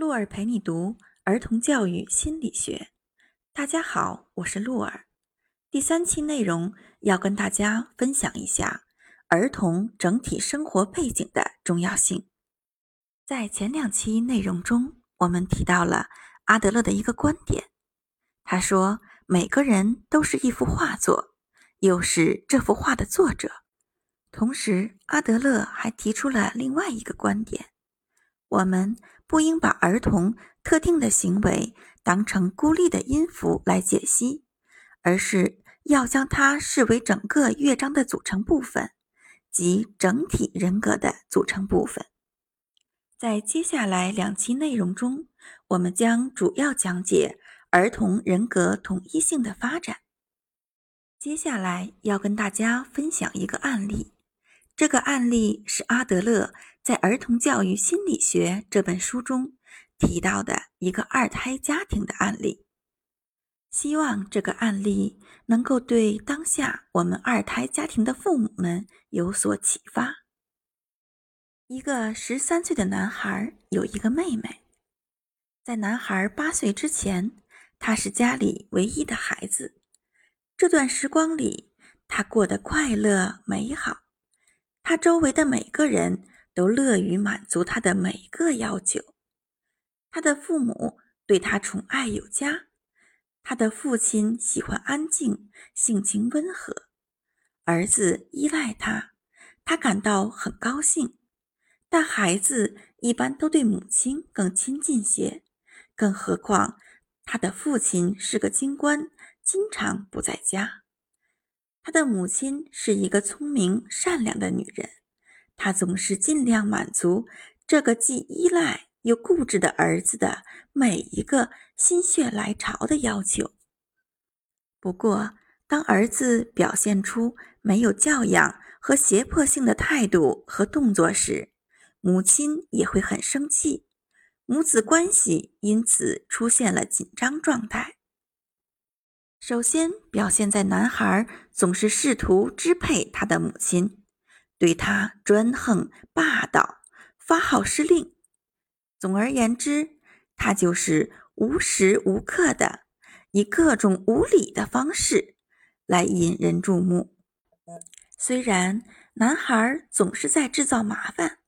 鹿儿陪你读儿童教育心理学。大家好，我是鹿儿。第三期内容要跟大家分享一下儿童整体生活背景的重要性。在前两期内容中，我们提到了阿德勒的一个观点，他说每个人都是一幅画作，又是这幅画的作者。同时，阿德勒还提出了另外一个观点。我们不应把儿童特定的行为当成孤立的音符来解析，而是要将它视为整个乐章的组成部分，及整体人格的组成部分。在接下来两期内容中，我们将主要讲解儿童人格统一性的发展。接下来要跟大家分享一个案例。这个案例是阿德勒在《儿童教育心理学》这本书中提到的一个二胎家庭的案例。希望这个案例能够对当下我们二胎家庭的父母们有所启发。一个十三岁的男孩有一个妹妹，在男孩八岁之前，他是家里唯一的孩子。这段时光里，他过得快乐美好。他周围的每个人都乐于满足他的每个要求。他的父母对他宠爱有加，他的父亲喜欢安静，性情温和，儿子依赖他，他感到很高兴。但孩子一般都对母亲更亲近些，更何况他的父亲是个京官，经常不在家。他的母亲是一个聪明善良的女人，她总是尽量满足这个既依赖又固执的儿子的每一个心血来潮的要求。不过，当儿子表现出没有教养和胁迫性的态度和动作时，母亲也会很生气，母子关系因此出现了紧张状态。首先表现在男孩总是试图支配他的母亲，对他专横霸道，发号施令。总而言之，他就是无时无刻的以各种无理的方式来引人注目。虽然男孩总是在制造麻烦，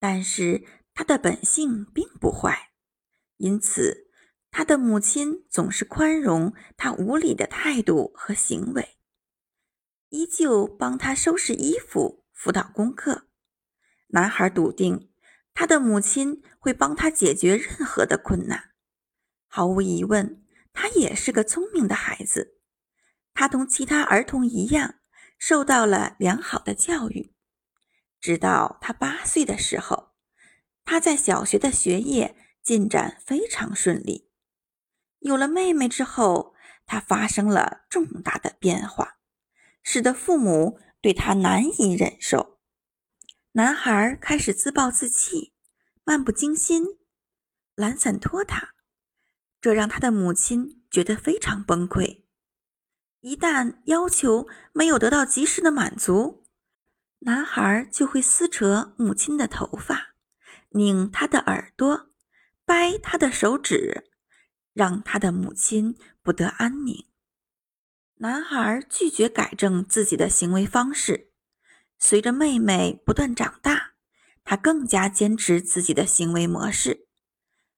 但是他的本性并不坏，因此。他的母亲总是宽容他无理的态度和行为，依旧帮他收拾衣服、辅导功课。男孩笃定他的母亲会帮他解决任何的困难。毫无疑问，他也是个聪明的孩子。他同其他儿童一样，受到了良好的教育。直到他八岁的时候，他在小学的学业进展非常顺利。有了妹妹之后，他发生了重大的变化，使得父母对他难以忍受。男孩开始自暴自弃，漫不经心，懒散拖沓，这让他的母亲觉得非常崩溃。一旦要求没有得到及时的满足，男孩就会撕扯母亲的头发，拧他的耳朵，掰他的手指。让他的母亲不得安宁。男孩拒绝改正自己的行为方式。随着妹妹不断长大，他更加坚持自己的行为模式。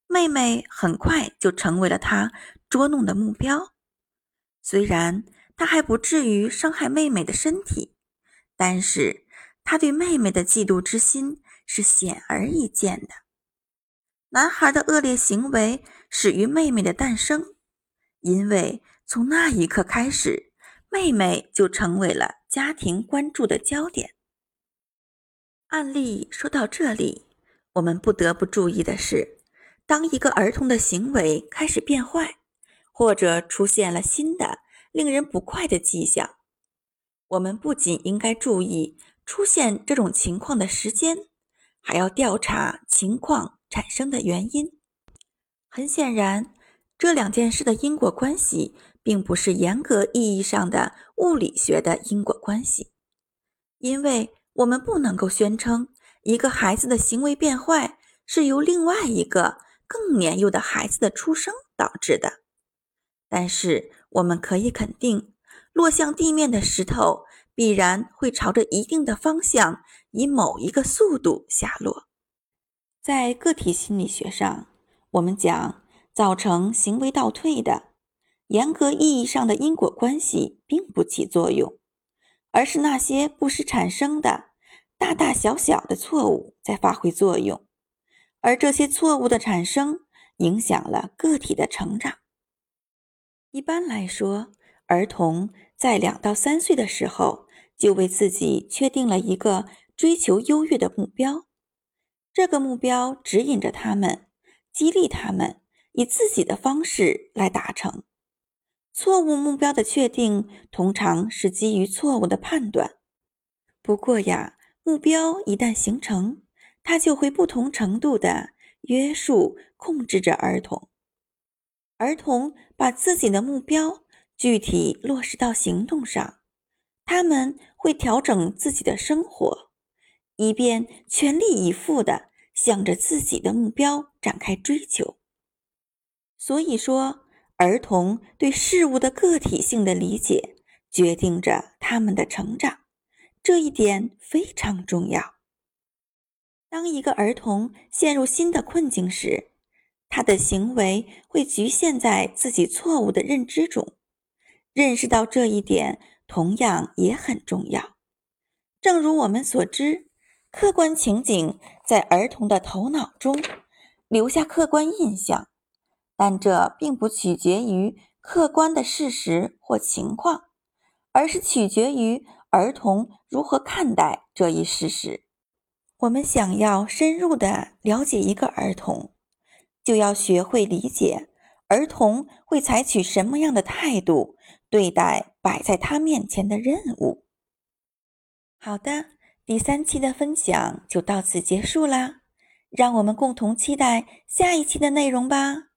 妹妹很快就成为了他捉弄的目标。虽然他还不至于伤害妹妹的身体，但是他对妹妹的嫉妒之心是显而易见的。男孩的恶劣行为始于妹妹的诞生，因为从那一刻开始，妹妹就成为了家庭关注的焦点。案例说到这里，我们不得不注意的是，当一个儿童的行为开始变坏，或者出现了新的令人不快的迹象，我们不仅应该注意出现这种情况的时间，还要调查情况。产生的原因，很显然，这两件事的因果关系并不是严格意义上的物理学的因果关系，因为我们不能够宣称一个孩子的行为变坏是由另外一个更年幼的孩子的出生导致的。但是我们可以肯定，落向地面的石头必然会朝着一定的方向，以某一个速度下落。在个体心理学上，我们讲造成行为倒退的，严格意义上的因果关系并不起作用，而是那些不时产生的大大小小的错误在发挥作用，而这些错误的产生影响了个体的成长。一般来说，儿童在两到三岁的时候就为自己确定了一个追求优越的目标。这个目标指引着他们，激励他们以自己的方式来达成。错误目标的确定通常是基于错误的判断。不过呀，目标一旦形成，它就会不同程度的约束控制着儿童。儿童把自己的目标具体落实到行动上，他们会调整自己的生活。以便全力以赴地向着自己的目标展开追求。所以说，儿童对事物的个体性的理解决定着他们的成长，这一点非常重要。当一个儿童陷入新的困境时，他的行为会局限在自己错误的认知中。认识到这一点同样也很重要。正如我们所知。客观情景在儿童的头脑中留下客观印象，但这并不取决于客观的事实或情况，而是取决于儿童如何看待这一事实。我们想要深入的了解一个儿童，就要学会理解儿童会采取什么样的态度对待摆在他面前的任务。好的。第三期的分享就到此结束啦，让我们共同期待下一期的内容吧。